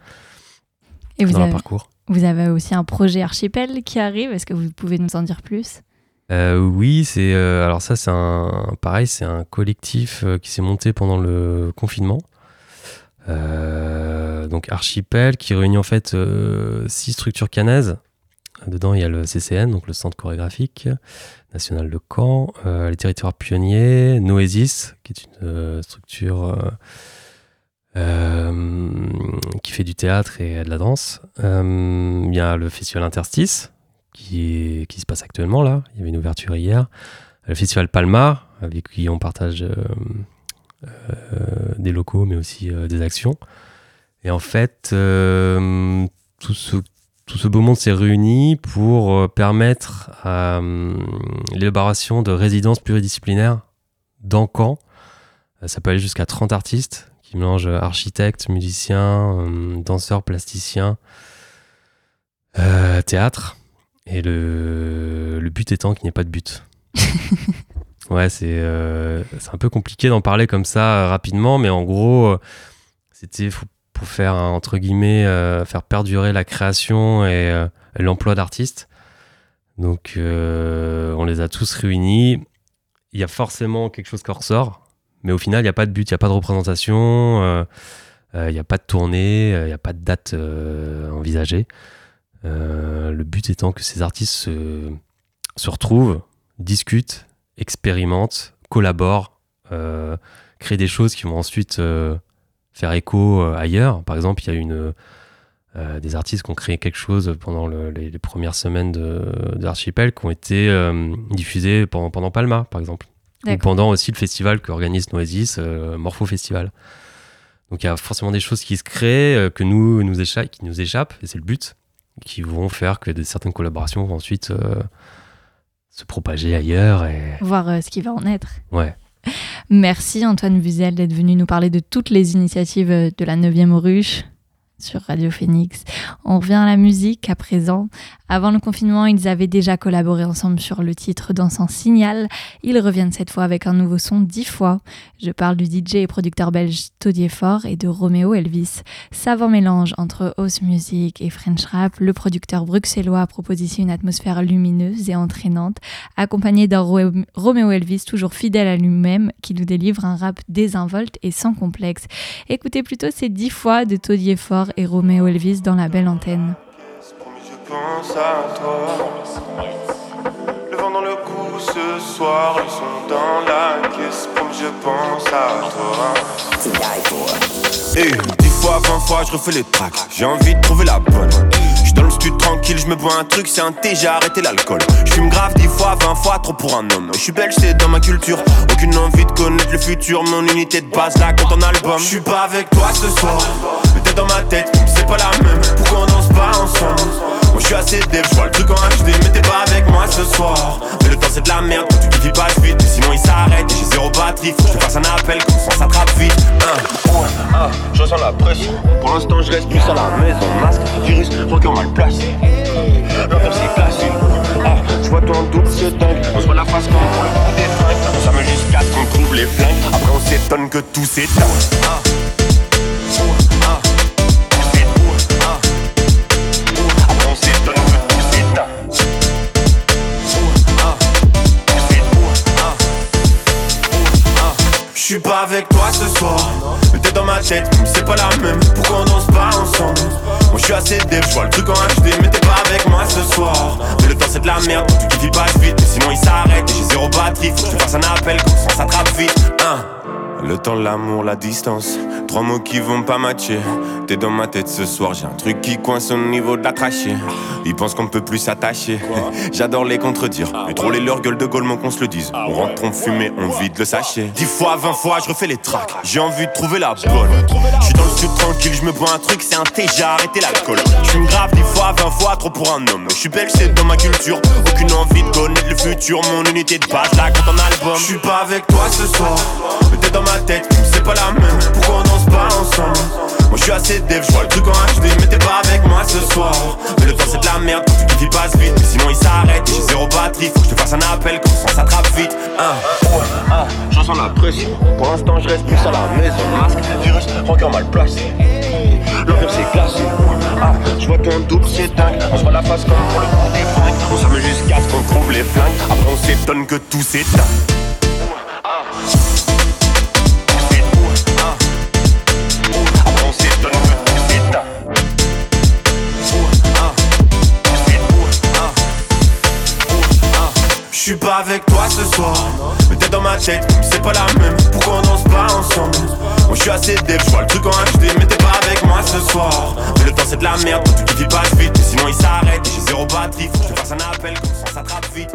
Et vous dans leur avez, parcours vous avez aussi un projet archipel qui arrive. Est-ce que vous pouvez nous en dire plus? Oui c'est alors ça c'est un pareil c'est un collectif qui s'est monté pendant le confinement donc Archipel qui réunit en fait six structures canaises. Dedans, il y a le CCN, donc le Centre chorégraphique national de Caen, euh, les territoires pionniers, Noesis, qui est une euh, structure euh, qui fait du théâtre et de la danse. Il y a le Festival Interstice, qui, qui se passe actuellement là. Il y avait une ouverture hier. Le Festival Palma, avec qui on partage des locaux, mais aussi des actions. Et en fait, tout, ce, tout ce beau monde s'est réuni pour euh, permettre euh, l'élaboration de résidences pluridisciplinaires dans Caen. Euh, Ça peut aller jusqu'à 30 artistes qui mélangent architectes, musiciens, danseurs, plasticiens, euh, théâtre. Et le, le but étant qu'il n'y ait pas de but. ouais, c'est euh, un peu compliqué d'en parler comme ça euh, rapidement, mais en gros, c'était faut- faire, un- entre guillemets, euh, faire perdurer la création et, euh, l'emploi d'artistes. Donc, euh, on les a tous réunis. Il y a forcément quelque chose qui ressort, mais au final, il n'y a pas de but, il n'y a pas de représentation, il n'y a pas de tournée, il n'y a pas de date envisagée. Le but étant que ces artistes se, retrouvent, discutent, expérimentent, collaborent, créent des choses qui vont ensuite faire écho euh, ailleurs. Par exemple, il y a une, euh, des artistes qui ont créé quelque chose pendant le- les, les premières semaines de, de Archipel qui ont été euh, diffusées pendant, pendant Palma, par exemple. Ou pendant aussi le festival qu'organise Noesis, euh, Morpho Festival. Donc il y a forcément des choses qui se créent, que nous, nous échappent, qui nous échappent, et c'est le but, qui vont faire que de, certaines collaborations vont ensuite se propager ailleurs. Et... Voir ce qui va en être. Ouais. Merci Antoine Buzel d'être venu nous parler de toutes les initiatives de la 9e ruche sur Radio Phoenix. On revient à la musique à présent. Avant le confinement, ils avaient déjà collaboré ensemble sur le titre Dansant Signal. Ils reviennent cette fois avec un nouveau son dix fois. Je parle du DJ et producteur belge Todier Fort et de Roméo Elvis. Savant mélange entre house music et French rap, le producteur bruxellois a proposé ici une atmosphère lumineuse et entraînante accompagné d'un Ro- Romeo Elvis toujours fidèle à lui-même qui nous délivre un rap désinvolte et sans complexe. Écoutez plutôt ces dix fois de Todier Fort et Romeo Elvis dans la belle antenne. Je pense à toi. Le vent dans le cou ce soir, le son dans la caisse. Promis, je pense à toi. Hey, 10 fois, 20 fois, je refais les tracks. J'ai envie de trouver la bonne. J'suis dans le studio tranquille, je me bois un truc, c'est un thé, j'ai arrêté l'alcool. J'fume grave 10 fois, 20 fois, trop pour un homme. J'suis belge, c'est dans ma culture. Aucune envie de connaître le futur, mon unité de base là quand on album. J'suis pas avec toi ce soir, mais t'es dans ma tête, c'est pas la même. Pourquoi on danse pas ensemble? Je suis assez dev, je vois le truc en HD, mais t'es pas avec moi ce soir. Mais le temps c'est de la merde, quand tu il passe vite, sinon il s'arrête et j'ai zéro batterie. Faut que je fasse un appel, comme ça s'attrape vite. Ouais, ah, je ressens la pression. Pour l'instant je reste plus à la maison. Masque, virus, requin mal placé. L'ambiance c'est classé. Ah, je vois toi en double, c'est dingue. On se voit la face comme pour le coup des fringues. Ça me jusqu'à ce qu'on trouve les flingues. Après on s'étonne que tout s'éteint. Ah. J'suis pas avec toi ce soir, t'es dans ma tête, c'est pas la même. Pourquoi on danse pas ensemble? Moi j'suis assez dev, j'vois le truc en HD, mais t'es pas avec moi ce soir. Mais le temps c'est de la merde, quand tu kiffes passe vite, mais sinon il s'arrête et j'ai zéro batterie. Faut que je fasse un appel, comme ça s'attrape vite. Hein. Le temps, l'amour, la distance. Trois mots qui vont pas matcher. T'es dans ma tête ce soir, j'ai un truc qui coince au niveau de la trachée. Ils pensent qu'on peut plus s'attacher. J'adore les contredire. Mais trop les gueule de Goldman qu'on se le dise. On rentre, on fume et on vide le sachet. Dix fois, vingt fois, je refais les tracks. J'ai envie de trouver la bonne. Je suis dans le sud tranquille, je me bois un truc, c'est un thé, j'ai arrêté l'alcool. Je fume grave dix fois, vingt fois, trop pour un homme. Je suis belge, c'est dans ma culture. Aucune envie de connaître le futur, mon unité de base là quand on album. Je suis pas avec toi ce soir, dans ma tête, c'est pas la même. Pourquoi on danse pas ensemble? Moi je suis assez dev, je le truc en HD, mais t'es pas avec moi ce soir. Mais le temps c'est de la merde, quand tu kiffes il passe vite, mais sinon il s'arrête j'ai zéro batterie. Faut que je te fasse un appel, ça on s'attrape vite. Un, ah, je ressens la pression. Pour l'instant je reste plus à la maison. Masque, virus, requin mal placé. L'ambiance c'est glacé. Ah, je vois ton double, c'est dingue. On se voit la face comme pour le coup des fringues. On s'amuse jusqu'à ce qu'on trouve les flingues. Après on s'étonne que tout s'éteint. Suis pas avec toi ce soir, mais t'es dans ma tête, c'est pas la même. Pourquoi on danse pas ensemble? Moi je suis assez dev, je vois le truc en HD, mais t'es pas avec moi ce soir. Mais le temps c'est de la merde, tout qui passe vite, mais sinon il s'arrête j'ai zéro batterie. Faut que je fasse un appel, comme ça s'attrape vite.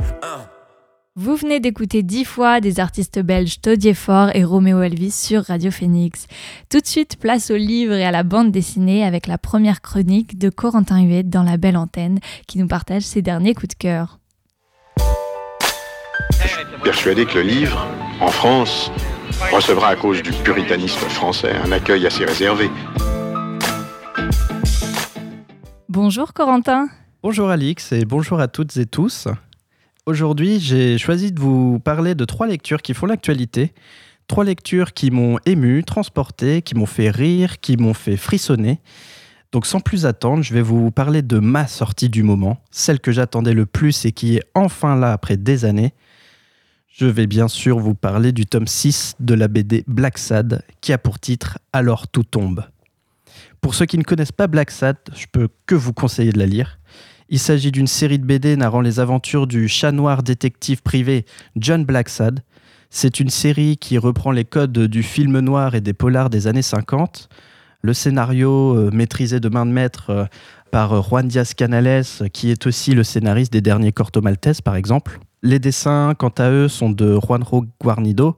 Vous venez d'écouter dix fois des artistes belges Todier Fort et Roméo Elvis sur Radio Phoenix. Tout de suite, place au livre et à la bande dessinée avec la première chronique de Corentin Huet dans La Belle Antenne qui nous partage ses derniers coups de cœur. Persuadé que le livre, en France, recevra à cause du puritanisme français un accueil assez réservé. Bonjour Corentin. Bonjour Alix et bonjour à toutes et tous. Aujourd'hui, j'ai choisi de vous parler de trois lectures qui font l'actualité. Trois lectures qui m'ont ému, transporté, qui m'ont fait rire, qui m'ont fait frissonner. Donc sans plus attendre, je vais vous parler de ma sortie du moment, celle que j'attendais le plus et qui est enfin là après des années. Je vais bien sûr vous parler du tome 6 de la BD Black Sad qui a pour titre Alors tout tombe. Pour ceux qui ne connaissent pas Black Sad, je peux que vous conseiller de la lire. Il s'agit d'une série de BD narrant les aventures du chat noir détective privé John Blacksad. C'est une série qui reprend les codes du film noir et des polars des années 50. Le scénario, euh, maîtrisé de main de maître euh, par euh, Juan Diaz Canales, qui est aussi le scénariste des derniers Corto Maltese, par exemple. Les dessins, quant à eux, sont de Juanjo Guarnido,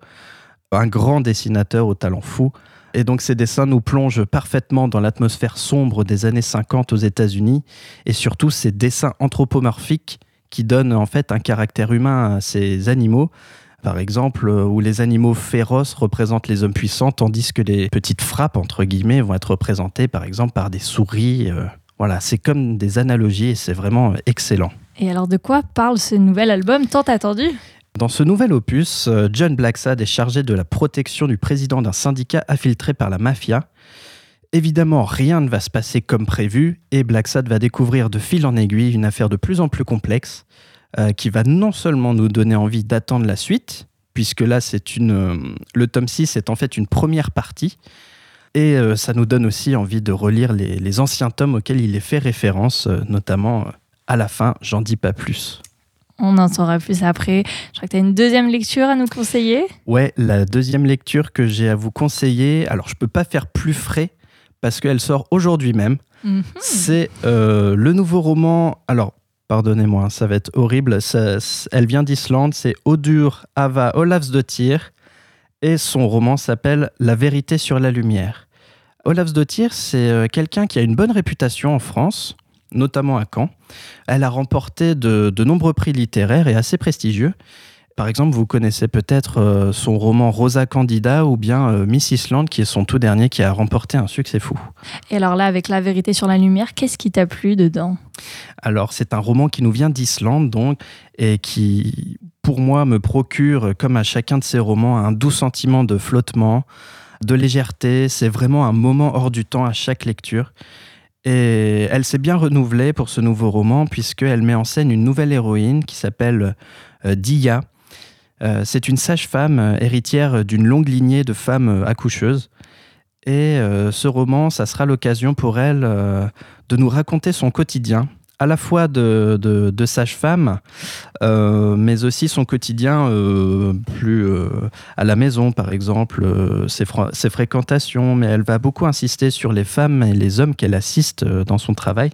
un grand dessinateur au talent fou. Et donc ces dessins nous plongent parfaitement dans l'atmosphère sombre des années 50 aux États-Unis et surtout ces dessins anthropomorphiques qui donnent en fait un caractère humain à ces animaux. Par exemple, euh, où les animaux féroces représentent les hommes puissants, tandis que les petites frappes, entre guillemets, vont être représentées par exemple par des souris. euh, Voilà, c'est comme des analogies et c'est vraiment euh, excellent. Et alors de quoi parle ce nouvel album tant attendu? Dans ce nouvel opus, euh, John Blacksad est chargé de la protection du président d'un syndicat infiltré par la mafia. Évidemment, rien ne va se passer comme prévu et Blacksad va découvrir de fil en aiguille une affaire de plus en plus complexe euh, qui va non seulement nous donner envie d'attendre la suite, puisque là, c'est une, euh, le tome 6 est en fait une première partie, et ça nous donne aussi envie de relire les, les anciens tomes auxquels il est fait référence, notamment à la fin, j'en dis pas plus. On en saura plus après. Je crois que tu as une deuxième lecture à nous conseiller. Ouais, la deuxième lecture que j'ai à vous conseiller, alors je peux pas faire plus frais parce qu'elle sort aujourd'hui même. Mhm. C'est euh, le nouveau roman. Alors, pardonnez-moi, hein, ça va être horrible. ça- elle vient d'Islande. C'est Odur Ava Olafsdottir et son roman s'appelle La vérité sur la lumière. Olafsdottir, c'est euh, quelqu'un qui a une bonne réputation en France, notamment à Caen. Elle a remporté de, de nombreux prix littéraires et assez prestigieux. Par exemple, vous connaissez peut-être euh, son roman Rosa Candida ou bien euh, Miss Island, qui est son tout dernier, qui a remporté un succès fou. Et alors là, avec la vérité sur la lumière, qu'est-ce qui t'a plu dedans? Alors, c'est un roman qui nous vient d'Islande, donc, et qui, pour moi, me procure, comme à chacun de ses romans, un doux sentiment de flottement, de légèreté. C'est vraiment un moment hors du temps à chaque lecture. Et elle s'est bien renouvelée pour ce nouveau roman, puisqu'elle met en scène une nouvelle héroïne qui s'appelle euh, Dia. Euh, c'est une sage-femme euh, héritière d'une longue lignée de femmes accoucheuses. Et ce roman, ça sera l'occasion pour elle de nous raconter son quotidien, à la fois de, de, de sage-femme, euh, mais aussi son quotidien euh, plus euh, à la maison, par exemple, ses, fr- ses fréquentations, mais elle va beaucoup insister sur les femmes et les hommes qu'elle assiste dans son travail.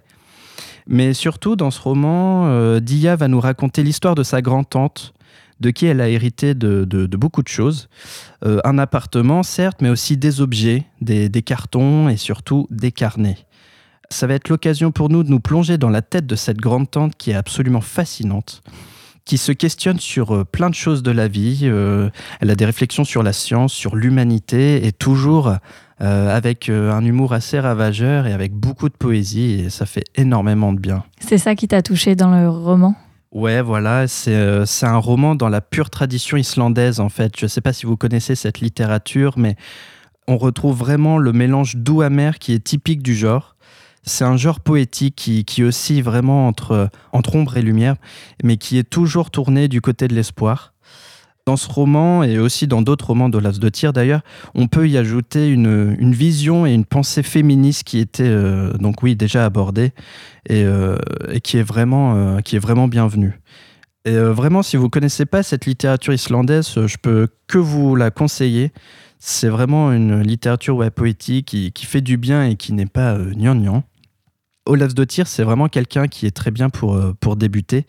Mais surtout, dans ce roman, Dia va nous raconter l'histoire de sa grand-tante, de qui elle a hérité de, beaucoup de choses. Un appartement, certes, mais aussi des objets, des cartons et surtout des carnets. Ça va être l'occasion pour nous de nous plonger dans la tête de cette grande tante qui est absolument fascinante, qui se questionne sur euh, plein de choses de la vie. euh, elle a des réflexions sur la science, sur l'humanité, et toujours euh, avec un humour assez ravageur et avec beaucoup de poésie, et ça fait énormément de bien. C'est ça qui t'a touché dans le roman? Ouais, voilà, c'est euh, c'est un roman dans la pure tradition islandaise, en fait. Je ne sais pas si vous connaissez cette littérature, mais on retrouve vraiment le mélange doux-amer qui est typique du genre. C'est un genre poétique qui, qui oscille vraiment entre, entre ombre et lumière, mais qui est toujours tourné du côté de l'espoir. Dans ce roman, et aussi dans d'autres romans d'Olaf de Tyr d'ailleurs, on peut y ajouter une, une vision et une pensée féministe qui était, euh, donc oui, déjà abordée, et, euh, et qui, est vraiment, euh, qui est vraiment bienvenue. Et vraiment, si vous connaissez pas cette littérature islandaise, je peux que vous la conseiller. C'est vraiment une littérature poétique qui, fait du bien et qui n'est pas euh. Olaf Dottir, c'est vraiment quelqu'un qui est très bien pour, euh, pour débuter.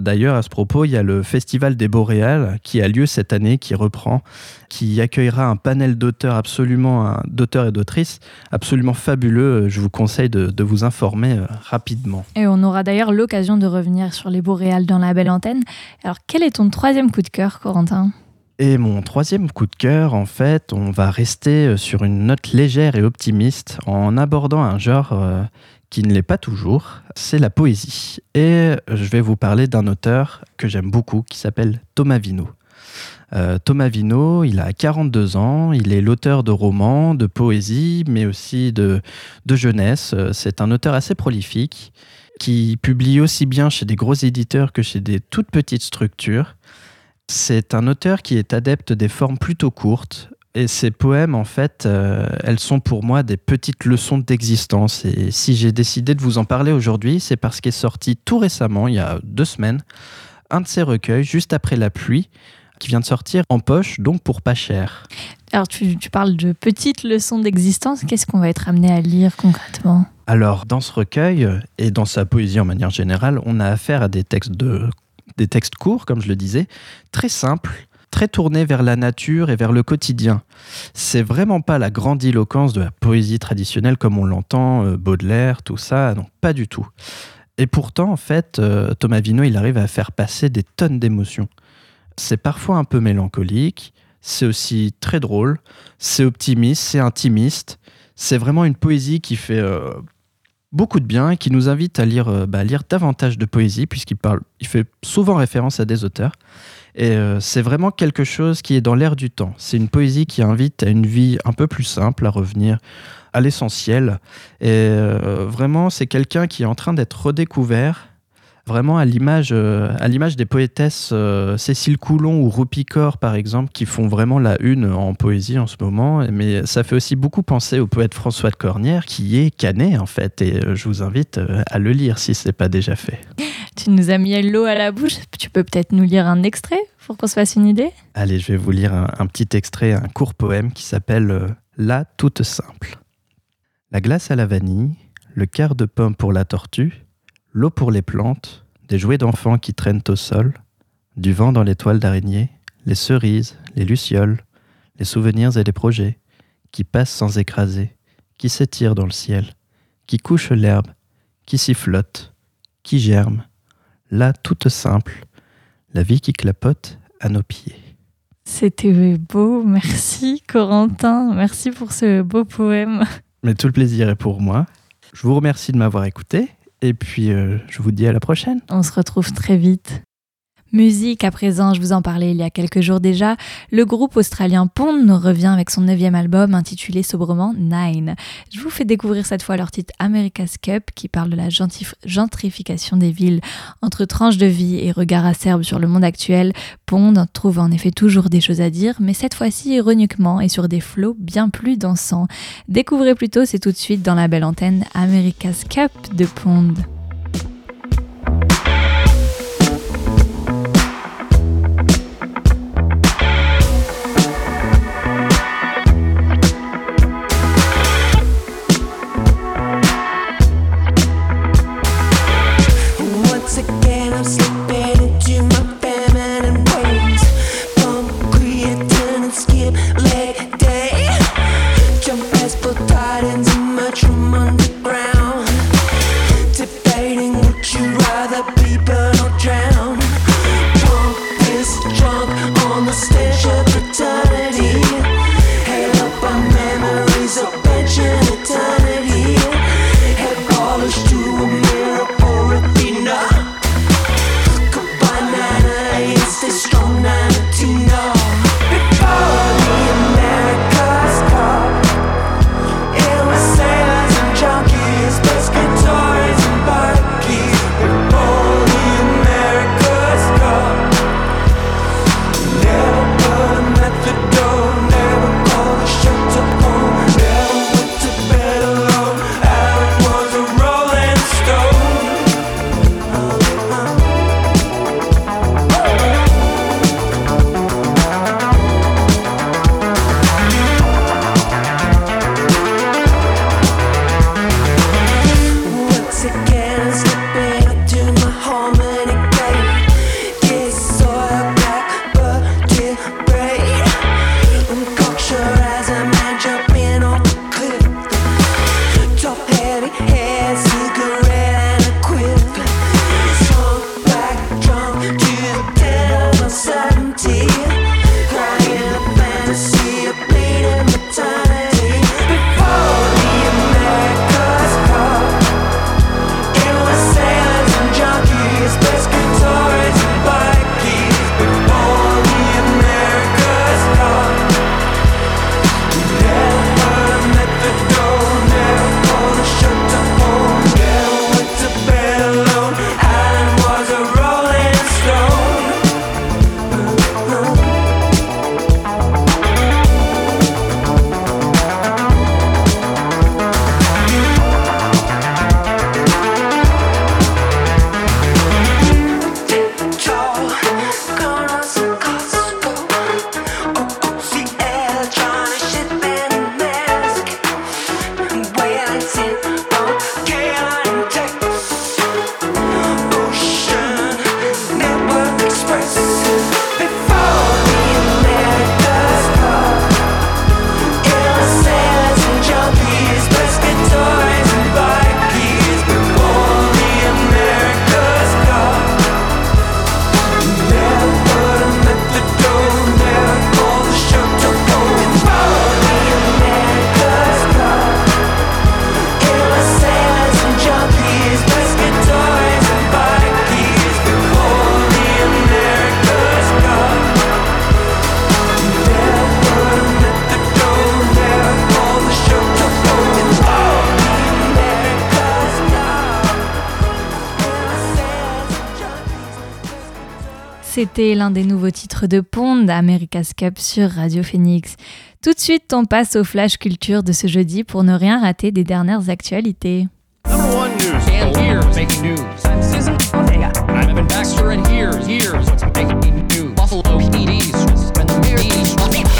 D'ailleurs, à ce propos, il y a le Festival des Boréales qui a lieu cette année, qui reprend, qui accueillera un panel d'auteurs absolument, d'auteurs et d'autrices absolument fabuleux. Je vous conseille de, de vous informer euh, rapidement. Et on aura d'ailleurs l'occasion de revenir sur les boréales dans la belle antenne. Alors, quel est ton troisième coup de cœur, Corentin? Et mon troisième coup de cœur, en fait, on va rester euh, sur une note légère et optimiste en abordant un genre euh, qui ne l'est pas toujours, c'est la poésie. Et je vais vous parler d'un auteur que j'aime beaucoup qui s'appelle Thomas Vino. Euh, Thomas Vino, il a 42 ans, il est l'auteur de romans, de poésie, mais aussi de, jeunesse. Euh, C'est un auteur assez prolifique qui publie aussi bien chez des gros éditeurs que chez des toutes petites structures. C'est un auteur qui est adepte des formes plutôt courtes. Et ses poèmes, en fait, euh, elles sont pour moi des petites leçons d'existence. Et si j'ai décidé de vous en parler aujourd'hui, c'est parce qu'est sorti tout récemment, il y a deux semaines, un de ses recueils, juste après la pluie, qui vient de sortir en poche, donc pour pas cher. Alors, tu, tu parles de petites leçons d'existence. Qu'est-ce qu'on va être amené à lire concrètement? Alors, dans ce recueil, euh, et dans sa poésie en manière générale, on a affaire à des textes, de, des textes courts, comme je le disais, très simples, très tournés vers la nature et vers le quotidien. C'est vraiment pas la grandiloquence de la poésie traditionnelle comme on l'entend, euh, Baudelaire, tout ça, non, pas du tout. Et pourtant, en fait, euh, Thomas Vino, il arrive à faire passer des tonnes d'émotions. C'est parfois un peu mélancolique, c'est aussi très drôle, c'est optimiste, c'est intimiste. C'est vraiment une poésie qui fait euh, beaucoup de bien et qui nous invite à lire, bah, lire davantage de poésie, puisqu'il parle, il fait souvent référence à des auteurs. Et euh, c'est vraiment quelque chose qui est dans l'air du temps. C'est une poésie qui invite à une vie un peu plus simple, à revenir à l'essentiel. Et euh, vraiment, c'est quelqu'un qui est en train d'être redécouvert, vraiment à l'image, euh, à l'image des poétesses euh, Cécile Coulon ou Rupi Kaur, par exemple, qui font vraiment la une en poésie en ce moment. Mais ça fait aussi beaucoup penser au poète François de Cornière, qui est canet, en fait. Et euh, je vous invite à le lire si ce n'est pas déjà fait. Tu nous as mis l'eau à la bouche. Tu peux peut-être nous lire un extrait pour qu'on se fasse une idée? Allez, je vais vous lire un, un petit extrait, un court poème qui s'appelle La toute simple. La glace à la vanille, le quart de pomme pour la tortue, l'eau pour les plantes, des jouets d'enfants qui traînent au sol, du vent dans les toiles d'araignée, les cerises, les lucioles, les souvenirs et les projets, qui passent sans écraser, qui s'étirent dans le ciel, qui couchent l'herbe, qui s'y flottent, qui germent, là toute simple, la vie qui clapote à nos pieds. C'était beau. Merci, Corentin. Merci pour ce beau poème. Mais tout le plaisir est pour moi. Je vous remercie de m'avoir écouté et puis euh, je vous dis à la prochaine. On se retrouve très vite. Musique à présent, je vous en parlais il y a quelques jours déjà. Le groupe australien Pond revient avec son neuvième album intitulé sobrement Nine. Je vous fais découvrir cette fois leur titre America's Cup qui parle de la gentrification des villes. Entre tranches de vie et regards acerbes sur le monde actuel, Pond trouve en effet toujours des choses à dire, mais cette fois-ci ironiquement et sur des flots bien plus dansants. Découvrez plutôt, c'est tout de suite dans la belle antenne America's Cup de Pond. C'était l'un des nouveaux titres de Pond, America's Cup sur Radio Phoenix. Tout de suite, on passe au flash culture de ce jeudi pour ne rien rater des dernières actualités. Number one news. And here's making news.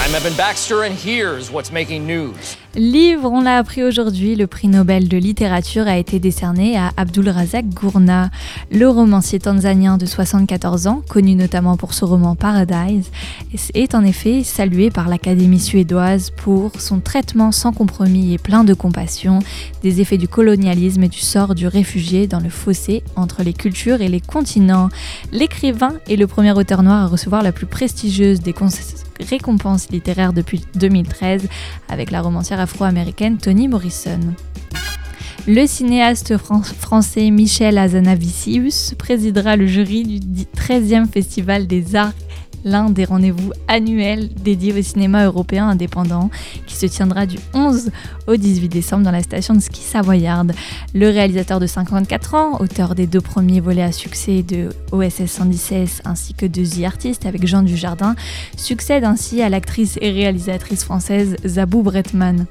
I'm Evan Baxter, and here's what's making news. Livre, on l'a appris aujourd'hui, le prix Nobel de littérature a été décerné à Abdul Razak Gurna. Le romancier tanzanien de 74 ans, connu notamment pour ce roman Paradise, est en effet salué par l'Académie suédoise pour son traitement sans compromis et plein de compassion des effets du colonialisme et du sort du réfugié dans le fossé entre les cultures et les continents. L'écrivain est le premier auteur noir à recevoir la plus prestigieuse des récompenses littéraires depuis 2013 avec la romancière afro-américaine Toni Morrison. Le cinéaste français Michel Azanavicius présidera le jury du 13e Festival des Arts l'un des rendez-vous annuels dédiés au cinéma européen indépendant qui se tiendra du 11 au 18 décembre dans la station de ski savoyarde. Le réalisateur de 54 ans, auteur des deux premiers volets à succès de OSS 116 ainsi que de The Artist avec Jean Dujardin, succède ainsi à l'actrice et réalisatrice française Zabou Bretman.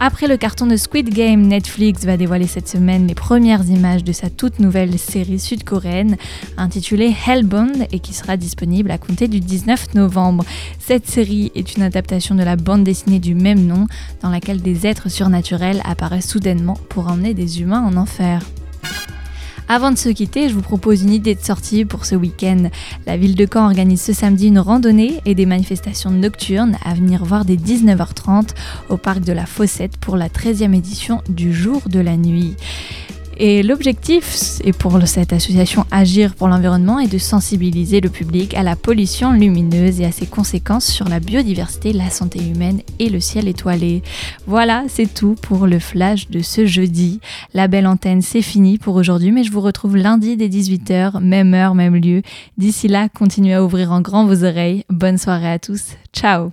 Après le carton de Squid Game, Netflix va dévoiler cette semaine les premières images de sa toute nouvelle série sud-coréenne intitulée Hellbound et qui sera disponible à compter du 19 novembre. Cette série est une adaptation de la bande dessinée du même nom dans laquelle des êtres surnaturels apparaissent soudainement pour emmener des humains en enfer. Avant de se quitter, je vous propose une idée de sortie pour ce week-end. La ville de Caen organise ce samedi une randonnée et des manifestations nocturnes à venir voir dès 19h30 au parc de la Fossette pour la 13e édition du Jour de la Nuit. Et l'objectif, et pour cette association Agir pour l'environnement, est de sensibiliser le public à la pollution lumineuse et à ses conséquences sur la biodiversité, la santé humaine et le ciel étoilé. Voilà, c'est tout pour le flash de ce jeudi. La belle antenne, c'est fini pour aujourd'hui, mais je vous retrouve lundi dès 18h, même heure, même lieu. D'ici là, continuez à ouvrir en grand vos oreilles. Bonne soirée à tous. Ciao